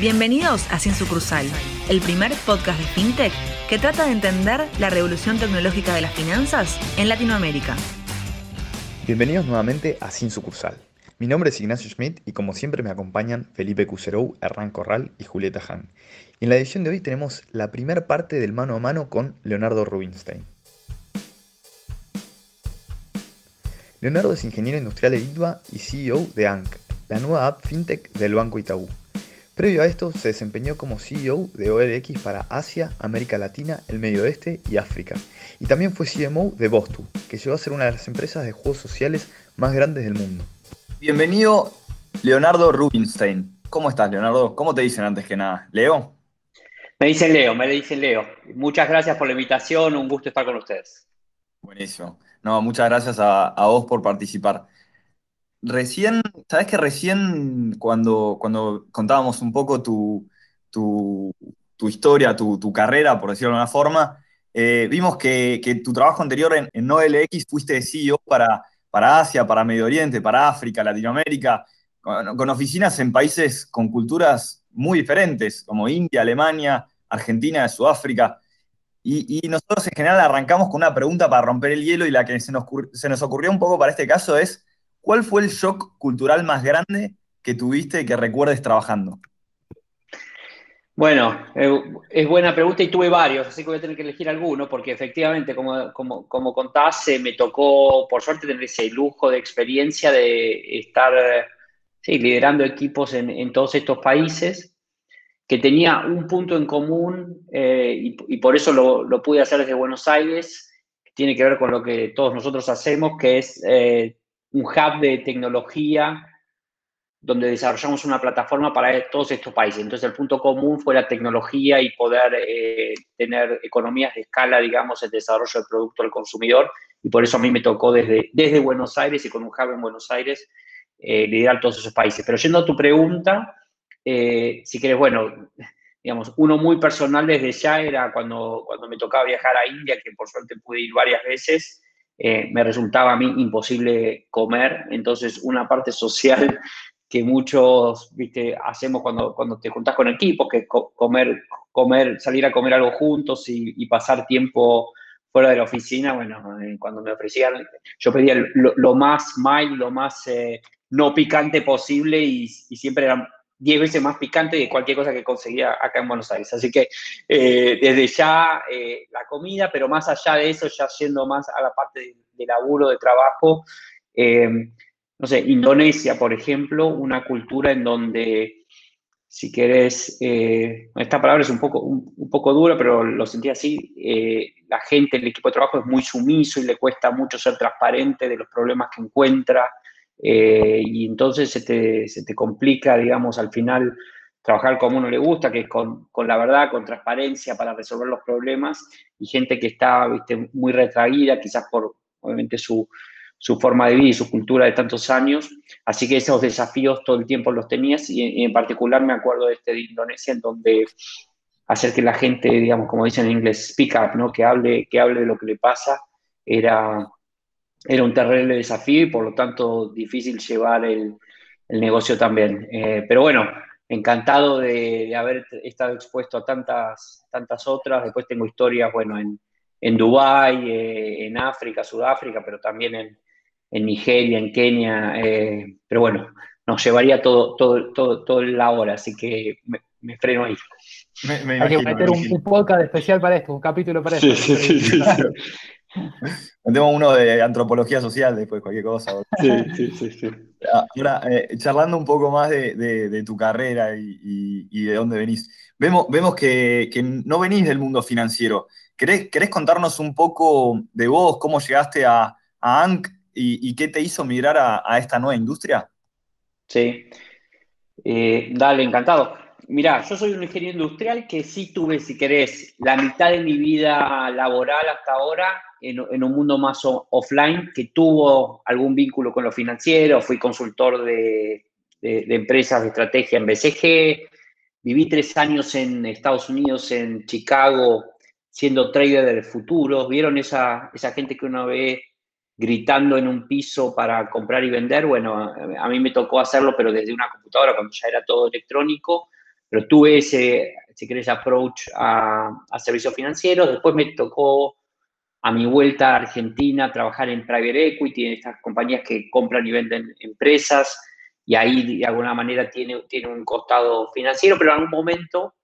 Bienvenidos a Sin Sucursal, el primer podcast de FinTech que trata de entender la revolución tecnológica de las finanzas en Latinoamérica. Bienvenidos nuevamente a Sin Sucursal. Mi nombre es Ignacio Schmidt y como siempre me acompañan Felipe Cuserou, Hernán Corral y Julieta Hahn. Y en la edición de hoy tenemos la primera parte del mano a mano con Leonardo Rubinstein. Leonardo es ingeniero industrial de ITBA y CEO de ANC, la nueva app fintech del Banco Itaú. Previo a esto, se desempeñó como CEO de OLX para Asia, América Latina, el Medio Oeste y África. Y también fue CMO de Bostu, que llegó a ser una de las empresas de juegos sociales más grandes del mundo. Bienvenido, Leonardo Rubinstein. ¿Cómo estás, Leonardo? ¿Cómo te dicen antes que nada? ¿Leo? Me dicen Leo, me dicen Leo. Muchas gracias por la invitación, un gusto estar con ustedes. Buenísimo. No, muchas gracias a, a vos por participar. Recién, sabes que recién cuando, cuando contábamos un poco tu, tu, historia, tu, carrera, por decirlo de alguna forma, eh, vimos que, tu trabajo anterior en, en OLX fuiste CEO para, para Asia, para Medio Oriente, para África, Latinoamérica, con, oficinas en países con culturas muy diferentes, como India, Alemania, Argentina, Sudáfrica. Y, nosotros en general arrancamos con una pregunta para romper el hielo y la que se nos, se nos ocurrió un poco para este caso es, ¿Cuál fue el shock cultural más grande que tuviste y que recuerdes trabajando? Bueno, eh, es buena pregunta y tuve varios, así que voy a tener que elegir alguno, porque efectivamente, como, como, como contaste, me tocó, por suerte, tener ese lujo de experiencia de estar liderando equipos en, todos estos países, que tenía un punto en común eh, y, por eso lo, pude hacer desde Buenos Aires, que tiene que ver con lo que todos nosotros hacemos, que es eh, un hub de tecnología donde desarrollamos una plataforma para todos estos países. Entonces el punto común fue la tecnología y poder eh, tener economías de escala, digamos, el desarrollo del producto al consumidor. Y por eso a mí me tocó desde, desde Buenos Aires y con un hub en Buenos Aires eh, liderar todos esos países. Pero yendo a tu pregunta, eh, si quieres, bueno, digamos, uno muy personal desde ya era cuando, cuando me tocaba viajar a India, que por suerte pude ir varias veces. Eh, me resultaba a mí imposible comer. Entonces, una parte social que muchos viste, hacemos cuando, cuando te juntas con equipos, que comer, comer, salir a comer algo juntos y, pasar tiempo fuera de la oficina, bueno, eh, cuando me ofrecían, yo pedía lo, más mild, lo más eh, no picante posible y, y siempre eran 10 veces más picante de cualquier cosa que conseguía acá en Buenos Aires. Así que eh, desde ya eh, la comida, pero más allá de eso, ya yendo más a la parte de, laburo, de trabajo, eh, no sé, Indonesia, por ejemplo, una cultura en donde, si querés, esta palabra es un poco, un, poco dura, pero lo sentí así, la gente, el equipo de trabajo es muy sumiso y le cuesta mucho ser transparente de los problemas que encuentra. Eh, y entonces se te, se te, complica, digamos, al final trabajar como uno le gusta, que es con, con, la verdad, con transparencia para resolver los problemas, y gente que está ¿viste? muy retraída, quizás por, obviamente, su, su, forma de vida y su cultura de tantos años. Así que esos desafíos todo el tiempo los tenías, y, en particular me acuerdo de este de Indonesia, en donde hacer que la gente, digamos, como dicen en inglés, speak up, ¿no? que, hable, que hable de lo que le pasa, era, era un terrible desafío y por lo tanto difícil llevar el, negocio también. Eh, pero bueno, encantado de, haber estado expuesto a tantas, tantas otras. Después tengo historias, bueno, en, en Dubái, eh, en África, Sudáfrica, pero también en, Nigeria, en Kenia. Eh, pero bueno, nos llevaría todo, todo, todo, todo la hora, así que me, freno ahí. Hay que meter un, podcast especial para esto, un capítulo para esto. Sí, sí, tengo uno de antropología social después, cualquier cosa. Sí, sí, sí. sí. Ahora, eh, charlando un poco más de, tu carrera y, de dónde venís, vemos, vemos que, no venís del mundo financiero. ¿Querés, contarnos un poco de vos, cómo llegaste a, a ANC y, qué te hizo migrar a, esta nueva industria? Sí, eh, dale, encantado. Mirá, yo soy un ingeniero industrial que sí tuve, si querés, la mitad de mi vida laboral hasta ahora en, un mundo más offline que tuvo algún vínculo con lo financiero, fui consultor de, empresas de estrategia en BCG, viví tres años en Estados Unidos, en Chicago, siendo trader de futuros, ¿vieron esa, esa gente que uno ve gritando en un piso para comprar y vender? Bueno, a mí me tocó hacerlo, pero desde una computadora, cuando ya era todo electrónico. Pero tuve ese, si querés, approach a, a servicios financieros. Después me tocó a mi vuelta a Argentina trabajar en private equity, en estas compañías que compran y venden empresas, y ahí de alguna manera tiene, tiene un costado financiero, pero en algún momento,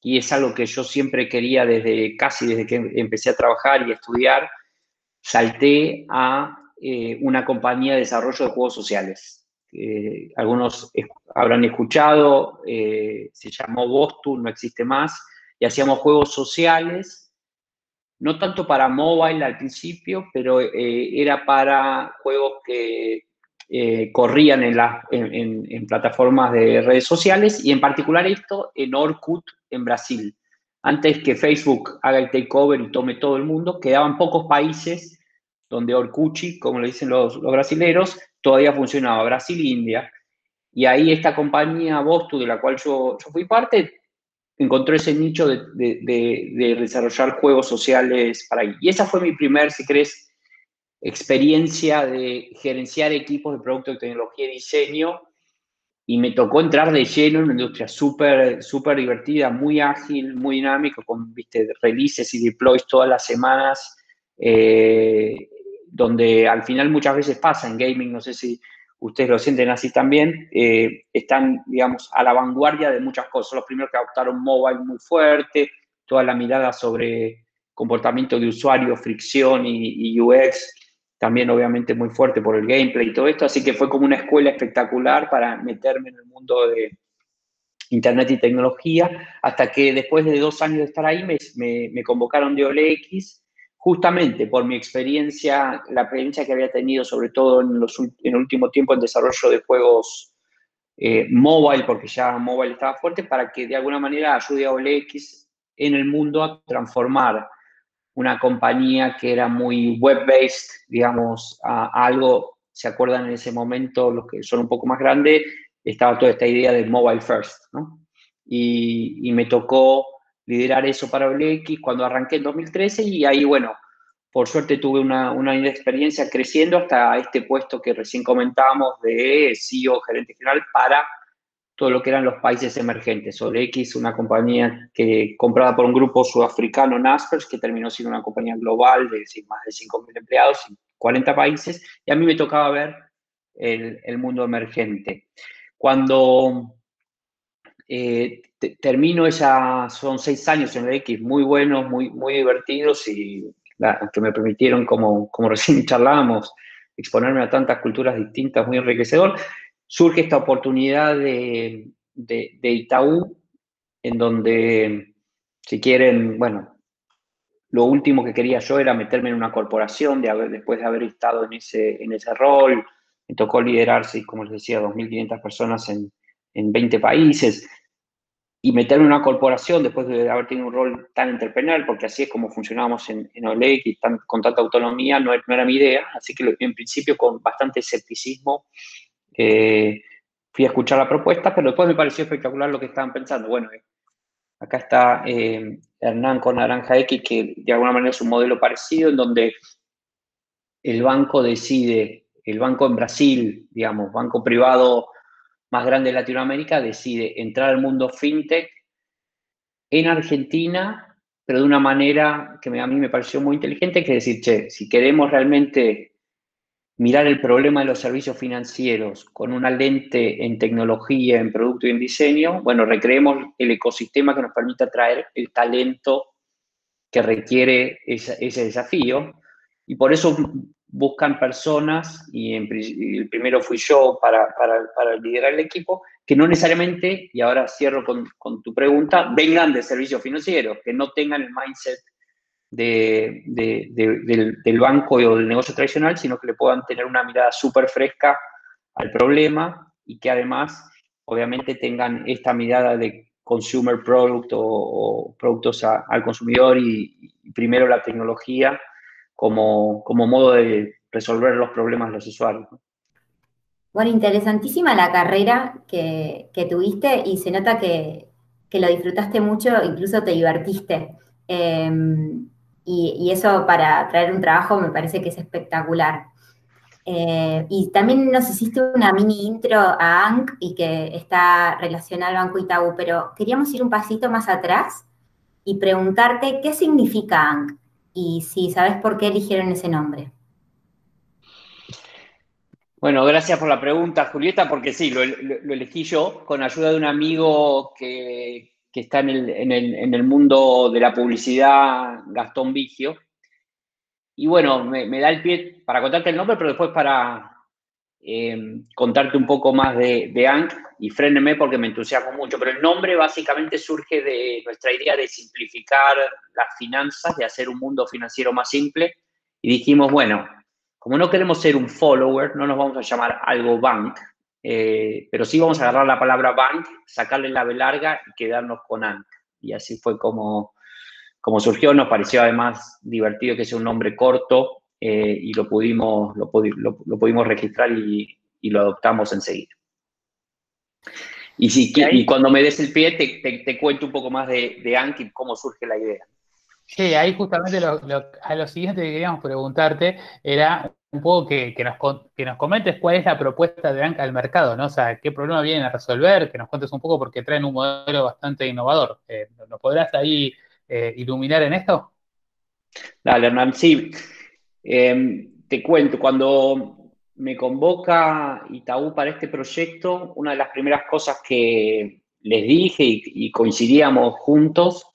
y es algo que yo siempre quería desde casi desde que empecé a trabajar y a estudiar, salté a eh, una compañía de desarrollo de juegos sociales. Algunos habrán escuchado, eh, se llamó Bostu, no existe más, y hacíamos juegos sociales, no tanto para mobile al principio, pero eh, era para juegos que corrían en, en, plataformas de redes sociales y en particular esto en Orkut en Brasil. Antes que Facebook haga el takeover y tome todo el mundo, quedaban pocos países donde Orcuchi, como le dicen los, los brasileros, todavía funcionaba, Brasil e India. Y ahí esta compañía Bostu, de la cual yo, yo fui parte, encontró ese nicho de, de, desarrollar juegos sociales para ahí. Y esa fue mi primer, si crees, experiencia de gerenciar equipos de producto de tecnología y diseño. Y me tocó entrar de lleno en una industria súper súper divertida, muy ágil, muy dinámica, con ¿viste, releases y deploys todas las semanas. Eh, donde al final muchas veces pasa en gaming, no sé si ustedes lo sienten así también, eh, están, digamos, a la vanguardia de muchas cosas. Los primeros que adoptaron mobile muy fuerte, toda la mirada sobre comportamiento de usuario, fricción y, UX, también obviamente muy fuerte por el gameplay y todo esto, así que fue como una escuela espectacular para meterme en el mundo de Internet y tecnología, hasta que después de dos años de estar ahí me, me, convocaron de OLX justamente por mi experiencia, la experiencia que había tenido sobre todo en, los, en el último tiempo en desarrollo de juegos eh, mobile, porque ya mobile estaba fuerte, para que de alguna manera ayude a OLX en el mundo a transformar una compañía que era muy web-based, digamos, a, algo, ¿se acuerdan en ese momento los que son un poco más grandes? Estaba toda esta idea de mobile first, ¿no? Y, y me tocó liderar eso para OLX cuando arranqué en 2013 y ahí, bueno, por suerte tuve una, una experiencia creciendo hasta este puesto que recién comentábamos de CEO, gerente general, para todo lo que eran los países emergentes. OLX, una compañía que comprada por un grupo sudafricano, Naspers, que terminó siendo una compañía global de más de 5.000 empleados en 40 países, y a mí me tocaba ver el, el mundo emergente. Cuando eh, termino esa, son seis años en el X muy buenos, muy, muy divertidos y que me permitieron, como, como recién charlábamos, exponerme a tantas culturas distintas, muy enriquecedor. Surge esta oportunidad de, de, Itaú, en donde, si quieren, bueno, lo último que quería yo era meterme en una corporación de haber, después de haber estado en ese, en ese rol. Me tocó liderar, como les decía, 2.500 personas en, en 20 países y meterme en una corporación después de haber tenido un rol tan entrepreneurial, porque así es como funcionábamos en, en OLEC y tan, con tanta autonomía, no, no, era mi idea. Así que en principio con bastante escepticismo eh, fui a escuchar la propuesta, pero después me pareció espectacular lo que estaban pensando. Bueno, eh, acá está eh, Hernán con Naranja X, que de alguna manera es un modelo parecido, en donde el banco decide, el banco en Brasil, digamos, banco privado más grande de Latinoamérica, decide entrar al mundo fintech en Argentina, pero de una manera que a mí me pareció muy inteligente, que es decir, che, si queremos realmente mirar el problema de los servicios financieros con una lente en tecnología, en producto y en diseño, bueno, recreemos el ecosistema que nos permita traer el talento que requiere ese desafío. Y por eso buscan personas, y, el primero fui yo para, para, liderar el equipo, que no necesariamente, y ahora cierro con, con tu pregunta, vengan de servicios financieros, que no tengan el mindset de, del, del, banco o del negocio tradicional, sino que le puedan tener una mirada súper fresca al problema y que además, obviamente, tengan esta mirada de consumer product o, productos al consumidor y, y primero la tecnología como, como modo de resolver los problemas de los usuarios. Bueno, interesantísima la carrera que, tuviste y se nota que, lo disfrutaste mucho, incluso te divertiste. Em, y, eso para traer un trabajo me parece que es espectacular. Eh, y también nos hiciste una mini intro a ANC y que está relacionada al Banco Itaú, pero queríamos ir un pasito más atrás y preguntarte qué significa ANC y si sabes por qué eligieron ese nombre. Bueno, gracias por la pregunta, Julieta, porque sí, lo, elegí yo con ayuda de un amigo que, está en el, mundo de la publicidad, Gastón Vigio. Y bueno, me, da el pie para contarte el nombre, pero después para eh, contarte un poco más de, de ANC y fréneme porque me entusiasmo mucho. Pero el nombre básicamente surge de nuestra idea de simplificar las finanzas, de hacer un mundo financiero más simple. Y dijimos, bueno, como no queremos ser un follower, no nos vamos a llamar algo bank, eh, pero sí vamos a agarrar la palabra bank, sacarle la B larga y quedarnos con ANC. Y así fue como, como surgió. Nos pareció además divertido que sea un nombre corto eh, y lo pudimos, lo, pudimos registrar y, lo adoptamos enseguida. Y, si, y cuando me des el pie, te, cuento un poco más de, de ANC y cómo surge la idea. Sí, ahí justamente a lo siguiente que queríamos preguntarte era un poco que, nos, que nos comentes cuál es la propuesta de banca al mercado, ¿no? O sea, qué problema vienen a resolver, que nos cuentes un poco porque traen un modelo bastante innovador. Eh, ¿Nos podrás ahí eh, iluminar en esto? Dale, Hernán, sí. Em, te cuento, cuando me convoca Itaú para este proyecto, una de las primeras cosas que les dije y coincidíamos juntos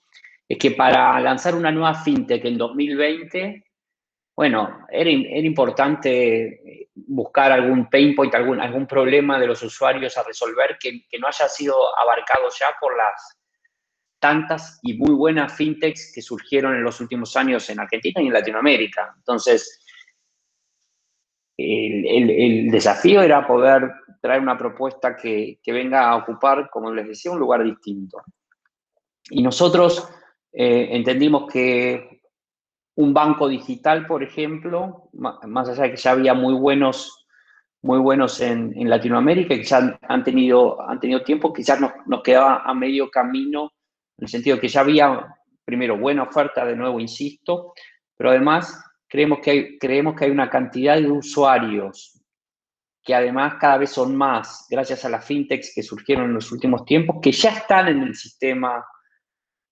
es que para lanzar una nueva fintech en 2020, bueno, era, importante buscar algún pain point, algún, algún problema de los usuarios a resolver que, no haya sido abarcado ya por las tantas y muy buenas fintechs que surgieron en los últimos años en Argentina y en Latinoamérica. Entonces, el, desafío era poder traer una propuesta que, que, venga a ocupar, como les decía, un lugar distinto. Y nosotros eh, entendimos que un banco digital, por ejemplo, más allá de que ya había muy buenos, muy buenos en, Latinoamérica y que ya han tenido, han tenido tiempo, quizás nos, nos quedaba a medio camino, en el sentido que ya había, primero, buena oferta, de nuevo, insisto, pero además creemos que hay, creemos que hay una cantidad de usuarios que además cada vez son más, gracias a las fintechs que surgieron en los últimos tiempos, que ya están en el sistema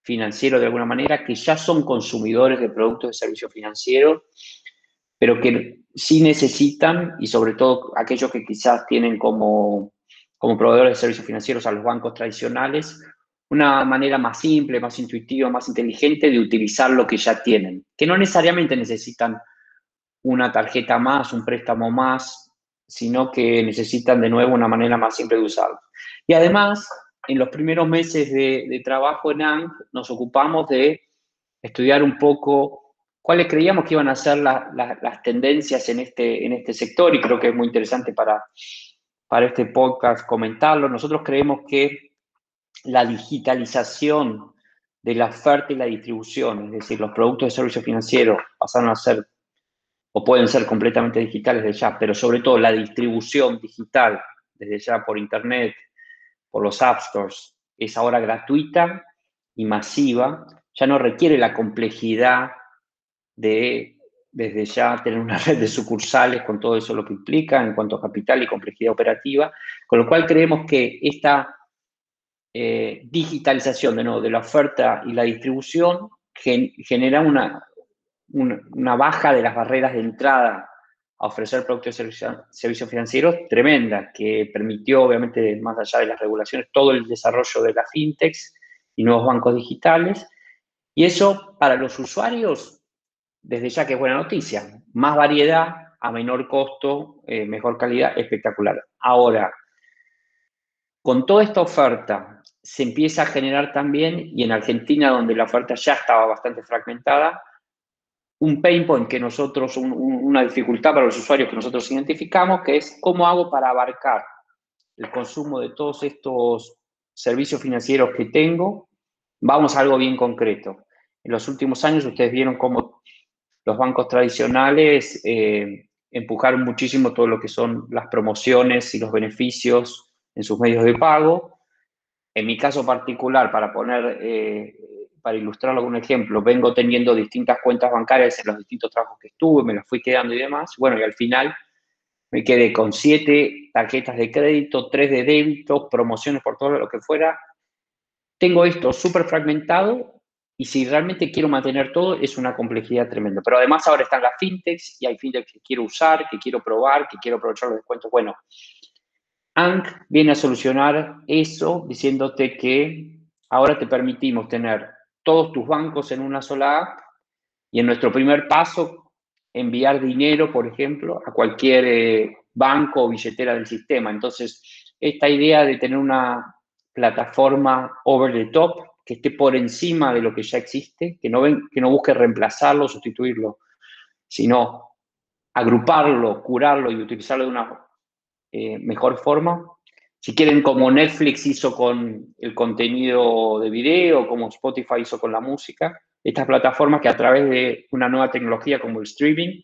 financiero de alguna manera, que ya son consumidores de productos de servicio financiero, pero que sí necesitan, y sobre todo aquellos que quizás tienen como, como proveedores de servicios financieros a los bancos tradicionales, una manera más simple, más intuitiva, más inteligente de utilizar lo que ya tienen, que no necesariamente necesitan una tarjeta más, un préstamo más, sino que necesitan de nuevo una manera más simple de usarlo. Y además, en los primeros meses de, trabajo en ANC nos ocupamos de estudiar un poco cuáles creíamos que iban a ser las tendencias en este, en este sector y creo que es muy interesante para, para este podcast comentarlo. Nosotros creemos que la digitalización de la oferta y la distribución, es decir, los productos de servicio financiero pasaron a ser o pueden ser completamente digitales de ya, pero sobre todo la distribución digital desde ya por Internet, por los App Stores es ahora gratuita y masiva, ya no requiere la complejidad de desde ya tener una red de sucursales con todo eso lo que implica en cuanto a capital y complejidad operativa, con lo cual creemos que esta eh, digitalización de, nuevo, de la oferta y la distribución genera una, una, baja de las barreras de entrada a ofrecer productos y servicios financieros tremenda, que permitió, obviamente, más allá de las regulaciones, todo el desarrollo de las fintechs y nuevos bancos digitales. Y eso para los usuarios, desde ya que es buena noticia, más variedad a menor costo, eh, mejor calidad, espectacular. Ahora, con toda esta oferta se empieza a generar también, y en Argentina, donde la oferta ya estaba bastante fragmentada, un pain point que nosotros, una dificultad para los usuarios que nosotros identificamos, que es cómo hago para abarcar el consumo de todos estos servicios financieros que tengo. Vamos a algo bien concreto. En los últimos años ustedes vieron cómo los bancos tradicionales eh, empujaron muchísimo todo lo que son las promociones y los beneficios en sus medios de pago. En mi caso particular, para poner eh, para ilustrarlo con un ejemplo, vengo teniendo distintas cuentas bancarias en los distintos trabajos que estuve, me las fui quedando y demás. Bueno, y al final me quedé con siete tarjetas de crédito, tres de débito, promociones por todo lo que fuera. Tengo esto súper fragmentado y si realmente quiero mantener todo es una complejidad tremenda. Pero además ahora están las fintechs y hay fintechs que quiero usar, que quiero probar, que quiero aprovechar los descuentos. Bueno, ANC viene a solucionar eso diciéndote que ahora te permitimos tener todos tus bancos en una sola app y en nuestro primer paso enviar dinero, por ejemplo, a cualquier eh, banco o billetera del sistema. Entonces, esta idea de tener una plataforma over the top que esté por encima de lo que ya existe, que no, ven, que no busque reemplazarlo, sustituirlo, sino agruparlo, curarlo y utilizarlo de una eh, mejor forma. Si quieren, como Netflix hizo con el contenido de video, como Spotify hizo con la música, estas plataformas que a través de una nueva tecnología como el streaming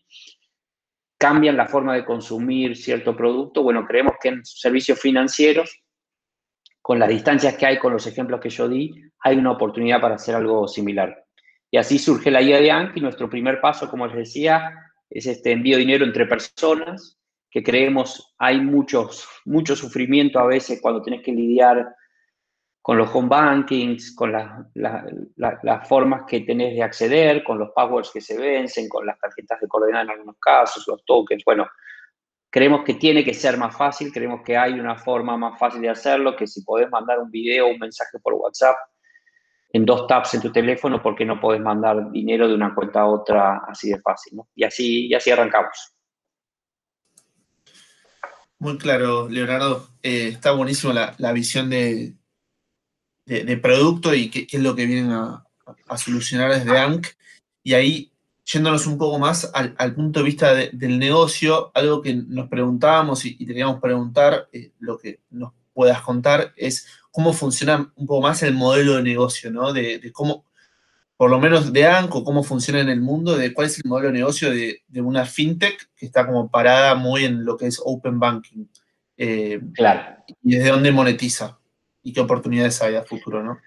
cambian la forma de consumir cierto producto. Bueno, creemos que en servicios financieros, con las distancias que hay, con los ejemplos que yo di, hay una oportunidad para hacer algo similar. Y así surge la idea de Anki. Nuestro primer paso, como les decía, es este envío de dinero entre personas que creemos hay muchos, mucho sufrimiento a veces cuando tienes que lidiar con los home bankings, con las formas que tenés de acceder, con los passwords que se vencen, con las tarjetas de coordenada en algunos casos, los tokens. Bueno, creemos que tiene que ser más fácil, creemos que hay una forma más fácil de hacerlo, que si podés mandar un video un mensaje por WhatsApp en dos taps en tu teléfono, ¿por qué no podés mandar dinero de una cuenta a otra así de fácil? Y, así, y así arrancamos. Muy claro, Leonardo. Eh, está buenísima la, visión de, producto y qué, es lo que vienen a, solucionar desde ANC. Y ahí, yéndonos un poco más al, punto de vista del negocio, algo que nos preguntábamos y, y te queríamos preguntar, eh, lo que nos puedas contar, es cómo funciona un poco más el modelo de negocio, ¿no? de cómo, por lo menos de ANCO, cómo funciona en el mundo, de cuál es el modelo de negocio de, una fintech que está como parada muy en lo que es open banking. Eh, claro. Y desde dónde monetiza y qué oportunidades hay a futuro, ¿no?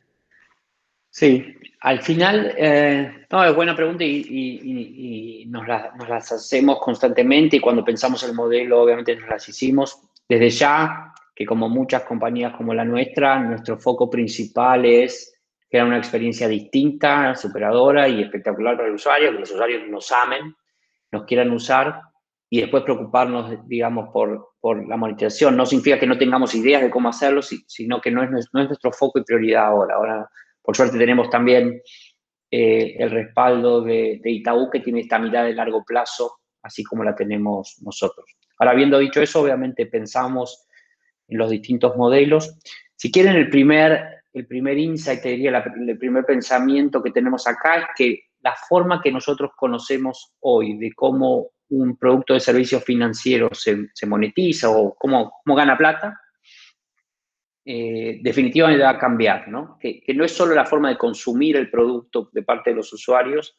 Sí, al final, eh, no, es buena pregunta y, nos, nos, las hacemos constantemente y cuando pensamos el modelo, obviamente nos las hicimos. Desde ya, que como muchas compañías como la nuestra, nuestro foco principal es era una experiencia distinta, superadora y espectacular para el usuario, que los usuarios nos amen, nos quieran usar y después preocuparnos, digamos, por, por la monetización. No significa que no tengamos ideas de cómo hacerlo, sino que no es, no es nuestro foco y prioridad ahora. Ahora, por suerte, tenemos también eh, el respaldo de, de Itaú, que tiene esta mirada de largo plazo, así como la tenemos nosotros. Ahora, habiendo dicho eso, obviamente pensamos en los distintos modelos. Si quieren, el primer el primer insight, te diría, el primer pensamiento que tenemos acá es que la forma que nosotros conocemos hoy de cómo un producto de servicios financieros se, monetiza o cómo, cómo gana plata, eh, definitivamente va a cambiar, ¿no? Que, no es solo la forma de consumir el producto de parte de los usuarios,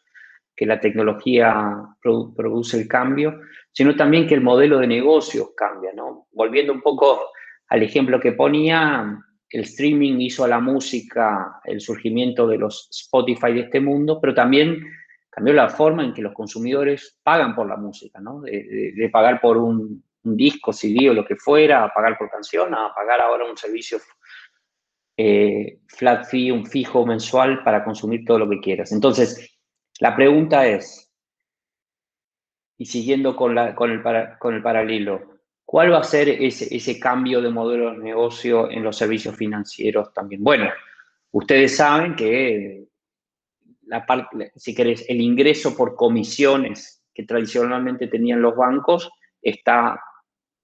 que la tecnología produce el cambio, sino también que el modelo de negocios cambia, ¿no? Volviendo un poco al ejemplo que ponía, el streaming hizo a la música el surgimiento de los Spotify de este mundo, pero también cambió la forma en que los consumidores pagan por la música, ¿no? De, pagar por un, disco, CD o lo que fuera, a pagar por canción, a pagar ahora un servicio eh, flat fee, un fijo mensual para consumir todo lo que quieras. Entonces, la pregunta es, y siguiendo con, el paralelo, ¿Cuál va a ser ese, cambio de modelo de negocio en los servicios financieros también? Bueno, ustedes saben que si querés, el ingreso por comisiones que tradicionalmente tenían los bancos está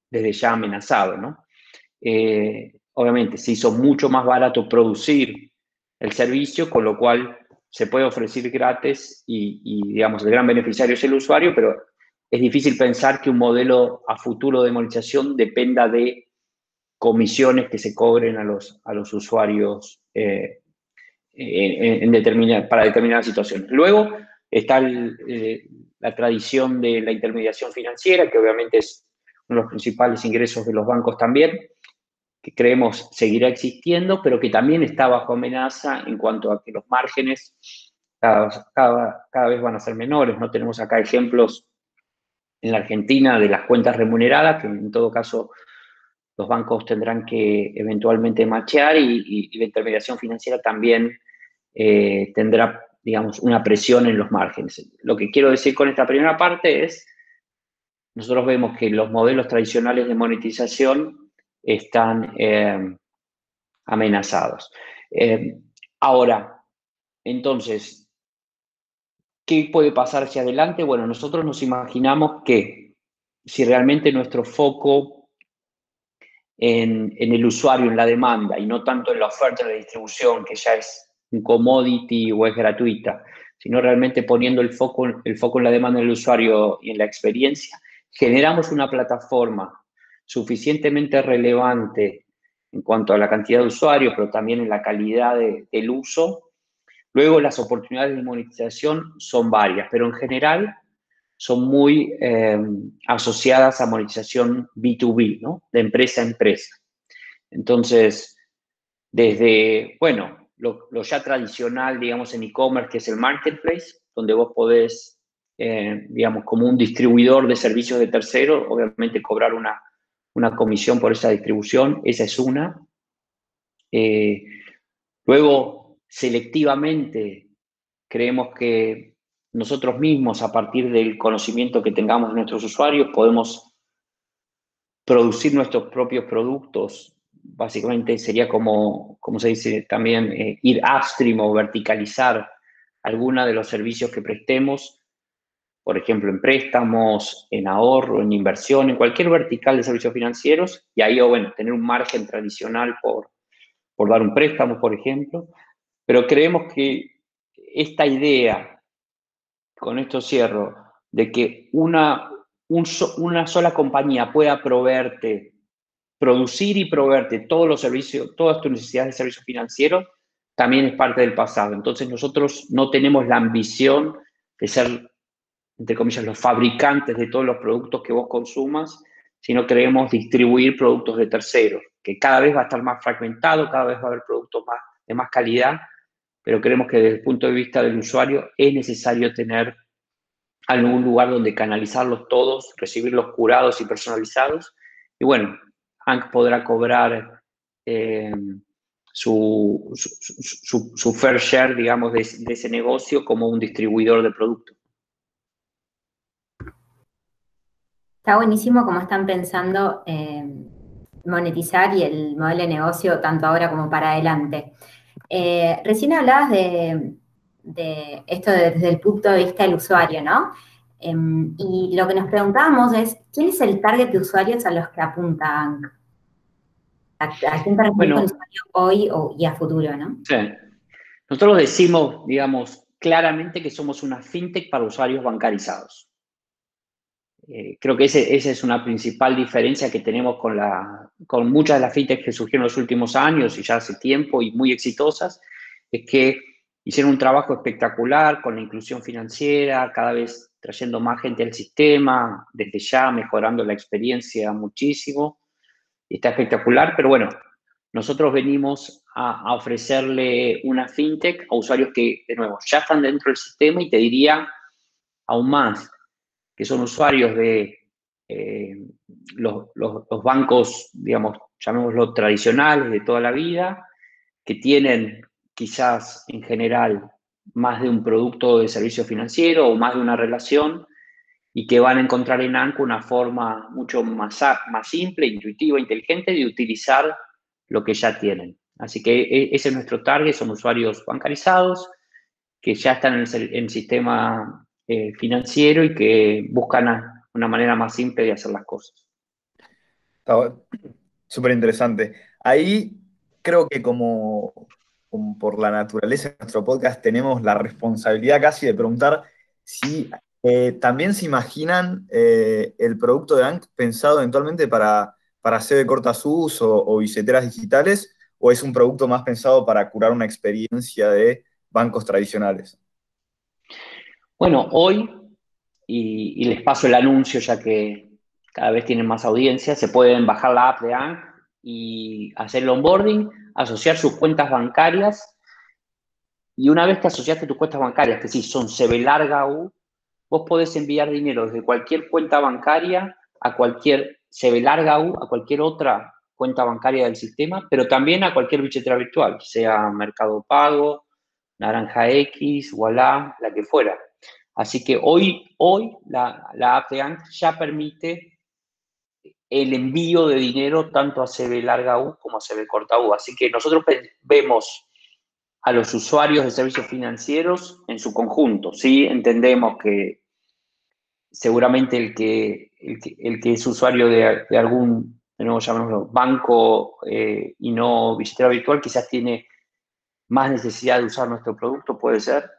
desde ya amenazado, ¿no? Eh, obviamente se hizo mucho más barato producir el servicio, con lo cual se puede ofrecer gratis y, y, digamos, el gran beneficiario es el usuario, pero es difícil pensar que un modelo a futuro de monetización dependa de comisiones que se cobren a los, a los usuarios eh, en, para determinadas situaciones. Luego está eh, la tradición de la intermediación financiera, que obviamente es uno de los principales ingresos de los bancos también, que creemos seguirá existiendo, pero que también está bajo amenaza en cuanto a que los márgenes cada, cada, cada vez van a ser menores. No tenemos acá ejemplos en la Argentina de las cuentas remuneradas, que en todo caso los bancos tendrán que eventualmente machear y, la intermediación financiera también eh, tendrá, digamos, una presión en los márgenes. Lo que quiero decir con esta primera parte es, nosotros vemos que los modelos tradicionales de monetización están eh, amenazados. Eh, ahora, entonces, ¿qué puede pasar hacia adelante? Bueno, nosotros nos imaginamos que si realmente nuestro foco en, el usuario, en la demanda, y no tanto en la oferta y la distribución, que ya es un commodity o es gratuita, sino realmente poniendo el foco, el foco en la demanda del usuario y en la experiencia, generamos una plataforma suficientemente relevante en cuanto a la cantidad de usuarios, pero también en la calidad del uso. Luego las oportunidades de monetización son varias, pero en general son muy eh, asociadas a monetización B2B, ¿no? De empresa a empresa. Entonces, desde, bueno, lo, ya tradicional, digamos, en e-commerce, que es el marketplace, donde vos podés, eh, digamos, como un distribuidor de servicios de terceros, obviamente cobrar una, una comisión por esa distribución, esa es una. Eh, luego, selectivamente, creemos que nosotros mismos, a partir del conocimiento que tengamos de nuestros usuarios, podemos producir nuestros propios productos. Básicamente sería como, como se dice también, eh, ir upstream o verticalizar alguna de los servicios que prestemos por ejemplo, en préstamos, en ahorro, en inversión, en cualquier vertical de servicios financieros, y ahí, bueno, tener un margen tradicional por, por dar un préstamo, por ejemplo. Pero creemos que esta idea, con esto cierro, de que una, una sola compañía pueda proveerte, producir y proveerte todos los servicios, todas tus necesidades de servicios financieros, también es parte del pasado. Entonces nosotros no tenemos la ambición de ser entre comillas, los fabricantes de todos los productos que vos consumas, sino queremos distribuir productos de terceros, que cada vez va a estar más fragmentado, cada vez va a haber productos más, de más calidad, pero creemos que desde el punto de vista del usuario es necesario tener algún lugar donde canalizarlos todos, recibirlos curados y personalizados. Y bueno, Hank podrá cobrar eh, su, su, fair share, digamos, de ese negocio como un distribuidor de productos. Está buenísimo cómo están pensando en monetizar y el modelo de negocio tanto ahora como para adelante. Eh, recién hablabas de, esto desde el punto de vista del usuario, ¿no? Em, y lo que nos preguntábamos es, ¿quién es el target de usuarios a los que apuntan? ¿A, a quién bueno, el usuario hoy y a futuro, no? Sí. Nosotros decimos, digamos, claramente que somos una fintech para usuarios bancarizados. Eh, creo que esa es una principal diferencia que tenemos con, la, con muchas de las fintechs que surgieron en los últimos años y ya hace tiempo y muy exitosas, es que hicieron un trabajo espectacular con la inclusión financiera, cada vez trayendo más gente al sistema, desde ya mejorando la experiencia muchísimo. Está espectacular, pero bueno, nosotros venimos a, a ofrecerle una fintech a usuarios que, de nuevo, ya están dentro del sistema y te diría aún más, que son usuarios de eh, los, bancos, digamos, llamémoslo tradicionales de toda la vida, que tienen quizás en general más de un producto de servicio financiero o más de una relación y que van a encontrar en ANCO una forma mucho más, simple, intuitiva, inteligente de utilizar lo que ya tienen. Así que e, ese es nuestro target, son usuarios bancarizados que ya están en el, en el sistema eh, financiero y que buscan una manera más simple de hacer las cosas. Súper interesante. Ahí creo que como, por la naturaleza de nuestro podcast tenemos la responsabilidad casi de preguntar si eh, también se imaginan eh, el producto de ANC pensado eventualmente para, para hacer de cortasus o, o billeteras digitales o es un producto más pensado para curar una experiencia de bancos tradicionales. Bueno, hoy, y, les paso el anuncio ya que cada vez tienen más audiencia, se pueden bajar la app de ANC y hacer el onboarding, asociar sus cuentas bancarias y una vez que asociaste tus cuentas bancarias, que sí son CB larga U, vos podés enviar dinero desde cualquier cuenta bancaria a cualquier CB larga U, a cualquier otra cuenta bancaria del sistema, pero también a cualquier billetera virtual, sea Mercado Pago, Naranja X, Walla, la que fuera. Así que hoy, hoy la, la app de ANC ya permite el envío de dinero tanto a CB larga U como a CB corta U. Así que nosotros vemos a los usuarios de servicios financieros en su conjunto. Sí, entendemos que seguramente el que, el que, es usuario de, algún llamémoslo, banco eh, y no billetera virtual, quizás tiene más necesidad de usar nuestro producto, puede ser,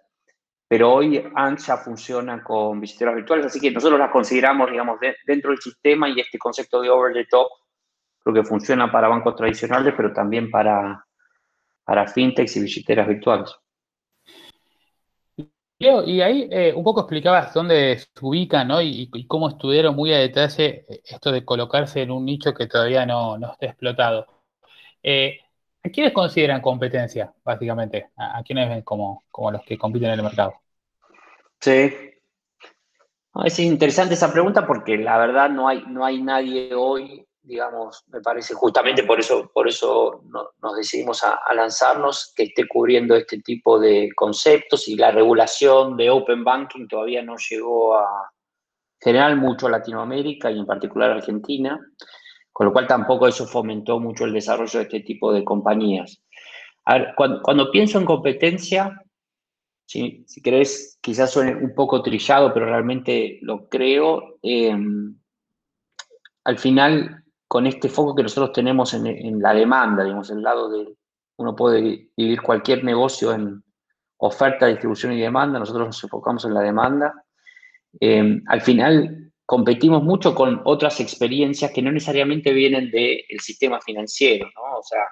pero hoy ANSA funciona con billeteras virtuales, así que nosotros las consideramos, digamos, dentro del sistema y este concepto de over the top creo que funciona para bancos tradicionales, pero también para, para fintechs y billeteras virtuales y ahí eh, un poco explicabas dónde se ubican, ¿no? Y, cómo estudiaron muy a detalle eh, esto de colocarse en un nicho que todavía no, está explotado. Eh, ¿A quiénes consideran competencia, básicamente? ¿A, quiénes ven como, como, los que compiten en el mercado? Sí. Es interesante esa pregunta porque la verdad no hay, no hay nadie hoy digamos, me parece justamente por eso, por eso nos decidimos a, lanzarnos, que esté cubriendo este tipo de conceptos y la regulación de Open Banking todavía no llegó a generar mucho Latinoamérica y en particular Argentina, con lo cual tampoco eso fomentó mucho el desarrollo de este tipo de compañías. A ver, cuando, pienso en competencia, si, si querés, quizás suene un poco trillado, pero realmente lo creo, eh, al final con este foco que nosotros tenemos en, la demanda, digamos, el lado de uno puede dividir cualquier negocio en oferta, distribución y demanda, nosotros nos enfocamos en la demanda. Em, al final competimos mucho con otras experiencias que no necesariamente vienen del sistema financiero, ¿no? O sea,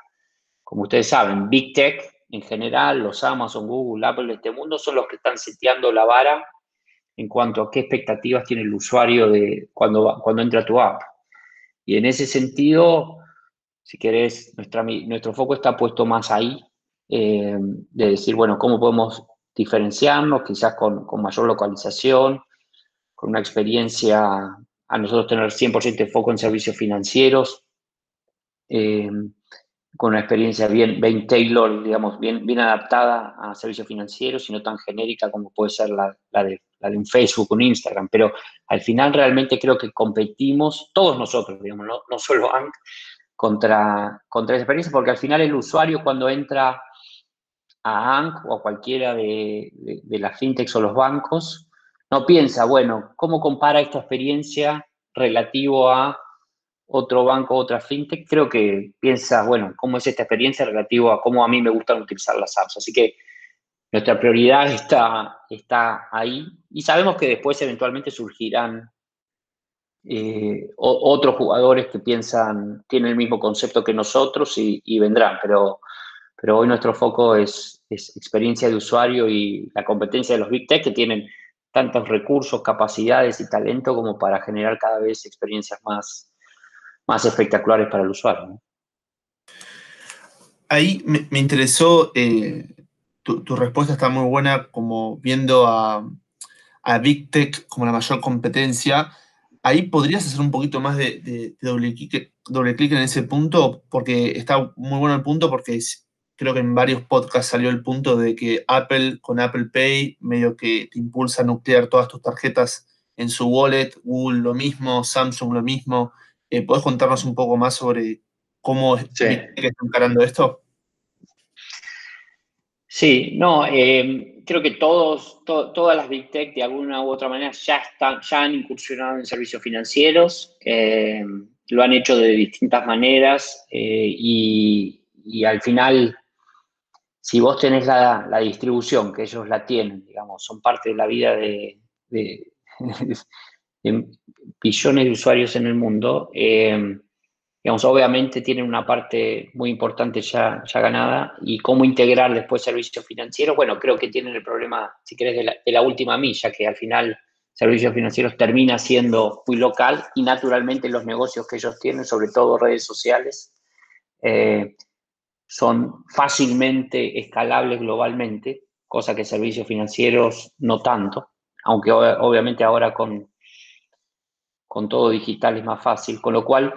como ustedes saben, Big Tech en general, los Amazon, Google, Apple de este mundo son los que están seteando la vara en cuanto a qué expectativas tiene el usuario de cuando, cuando entra tu app. Y en ese sentido, si querés, nuestra, nuestro foco está puesto más ahí, eh, de decir, bueno, ¿cómo podemos diferenciarnos? Quizás con, con, mayor localización, con una experiencia, a nosotros tener 100% de foco en servicios financieros, eh, con una experiencia bien, bien tailor, digamos, bien, bien adaptada a servicios financieros y no tan genérica como puede ser la, la de la de un Facebook, un Instagram, pero al final realmente creo que competimos todos nosotros, digamos, no, solo ANC, contra, contra esa experiencia, porque al final el usuario cuando entra a ANC o a cualquiera de, de, las fintechs o los bancos, no piensa, bueno, ¿cómo compara esta experiencia relativo a otro banco, otra fintech? Creo que piensa, bueno, ¿cómo es esta experiencia relativo a cómo a mí me gustan utilizar las apps? Así que nuestra prioridad está, está ahí y sabemos que después eventualmente surgirán eh, otros jugadores que piensan, tienen el mismo concepto que nosotros y, vendrán, pero, pero hoy nuestro foco es, experiencia de usuario y la competencia de los Big Tech que tienen tantos recursos, capacidades y talento como para generar cada vez experiencias más, más espectaculares para el usuario. Ahí me, interesó eh, tu, respuesta está muy buena, como viendo a, a Big Tech como la mayor competencia. Ahí podrías hacer un poquito más de, doble, clic, doble clic en ese punto, porque está muy bueno el punto, porque creo que en varios podcasts salió el punto de que Apple con Apple Pay medio que te impulsa a nuclear todas tus tarjetas en su wallet, Google lo mismo, Samsung lo mismo. Eh, ¿Puedes contarnos un poco más sobre cómo está encarando esto? Sí, no, eh, creo que todos, todas las Big Tech de alguna u otra manera ya, están, ya han incursionado en servicios financieros, eh, lo han hecho de distintas maneras eh, y, al final, si vos tenés la, distribución, que ellos la tienen, digamos, son parte de la vida de, de, de billones de usuarios en el mundo, digamos, obviamente tienen una parte muy importante ya, ya ganada y cómo integrar después servicios financieros, bueno, creo que tienen el problema, si querés, de la, última milla, que al final servicios financieros termina siendo muy local y naturalmente los negocios que ellos tienen, sobre todo redes sociales, eh, son fácilmente escalables globalmente, cosa que servicios financieros no tanto. aunque obviamente ahora con, con todo digital es más fácil, con lo cual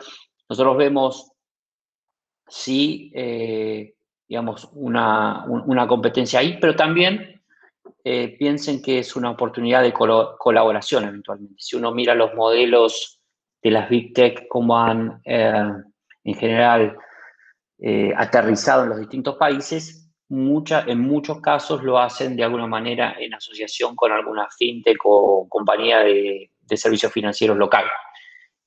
nosotros vemos sí, eh, digamos, una, una, competencia ahí, pero también eh, piensen que es una oportunidad de colaboración eventualmente. Si uno mira los modelos de las Big Tech, como han eh, en general aterrizado en los distintos países, en muchos casos lo hacen de alguna manera en asociación con alguna fintech o compañía de, de servicios financieros local.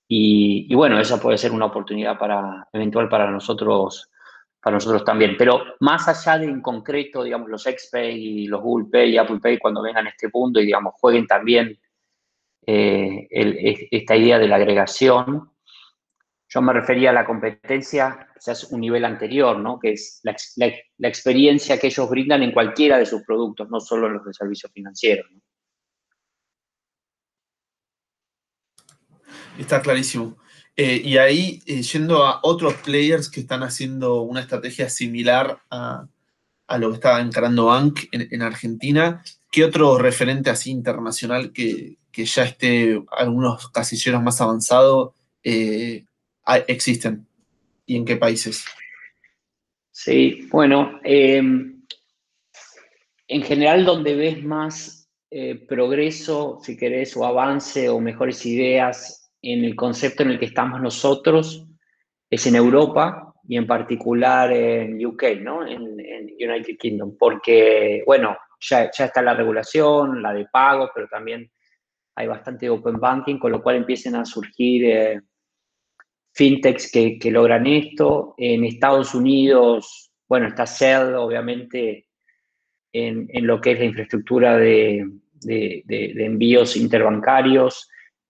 Y, bueno, esa puede ser una oportunidad para, eventual para nosotros, para nosotros también. Pero más allá de en concreto, digamos, los XPay y los Google Pay y Apple Pay cuando vengan a este punto y, digamos, jueguen también eh, esta idea de la agregación, yo me refería a la competencia, es un nivel anterior, ¿no? Que es la, la, experiencia que ellos brindan en cualquiera de sus productos, no solo en los de servicios financieros. ¿no? Está clarísimo. Eh, y ahí, eh, yendo a otros players que están haciendo una estrategia similar a, lo que estaba encarando Bank en, Argentina, ¿qué otro referente así internacional que, ya esté algunos casilleros más avanzados eh, existen? ¿Y en qué países? Sí, bueno, em, en general donde ves más progreso, si querés, o avance o mejores ideas en el concepto en el que estamos nosotros es en Europa y en particular en UK, ¿no? En, United Kingdom, porque, bueno, ya, está la regulación, la de pagos, pero también hay bastante open banking, con lo cual empiezan a surgir eh, fintechs que, logran esto. En Estados Unidos, bueno, está Cell, obviamente, en, lo que es la infraestructura de envíos interbancarios.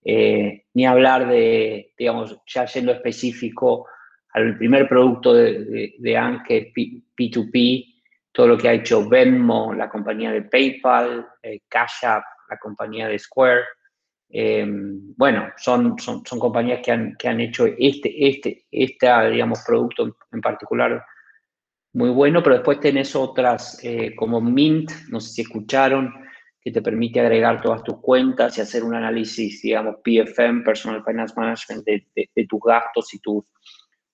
Eh, ni hablar de, digamos, ya yendo específico al primer producto de, de, de que es P2P, todo lo que ha hecho Venmo, la compañía de PayPal, eh, Cash App, la compañía de Square. Em, bueno, son, son, son, compañías que han, que han hecho este, este, este, digamos, producto en particular muy bueno, pero después tenés otras eh, como Mint, no sé si escucharon, que te permite agregar todas tus cuentas y hacer un análisis, digamos, PFM, Personal Finance Management, de, tus gastos y tus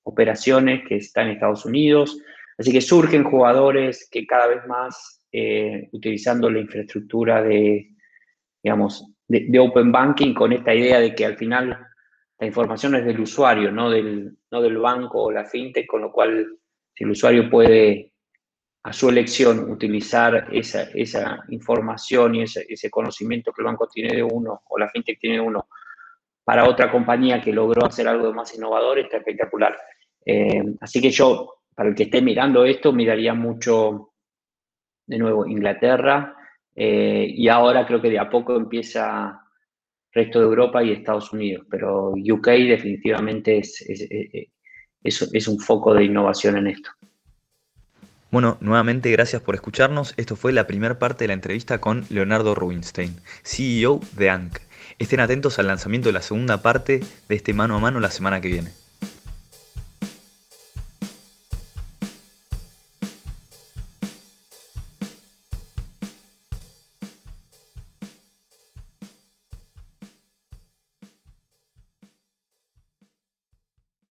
operaciones que están en Estados Unidos. Así que surgen jugadores que cada vez más, eh, utilizando la infraestructura de, digamos, de, Open Banking, con esta idea de que al final la información es del usuario, no del, no del banco o la fintech, con lo cual si el usuario puede a su elección utilizar esa, esa información y ese, ese, conocimiento que el banco tiene de uno o la fintech tiene de uno para otra compañía que logró hacer algo más innovador, está espectacular. Eh, así que yo, para el que esté mirando esto, miraría mucho, de nuevo, Inglaterra, eh, y ahora creo que de a poco empieza resto de Europa y Estados Unidos, pero UK definitivamente es, es, es, es un foco de innovación en esto. Bueno, nuevamente gracias por escucharnos. Esto fue la primera parte de la entrevista con Leonardo Rubinstein, CEO de ANC. Estén atentos al lanzamiento de la segunda parte de este mano a mano la semana que viene.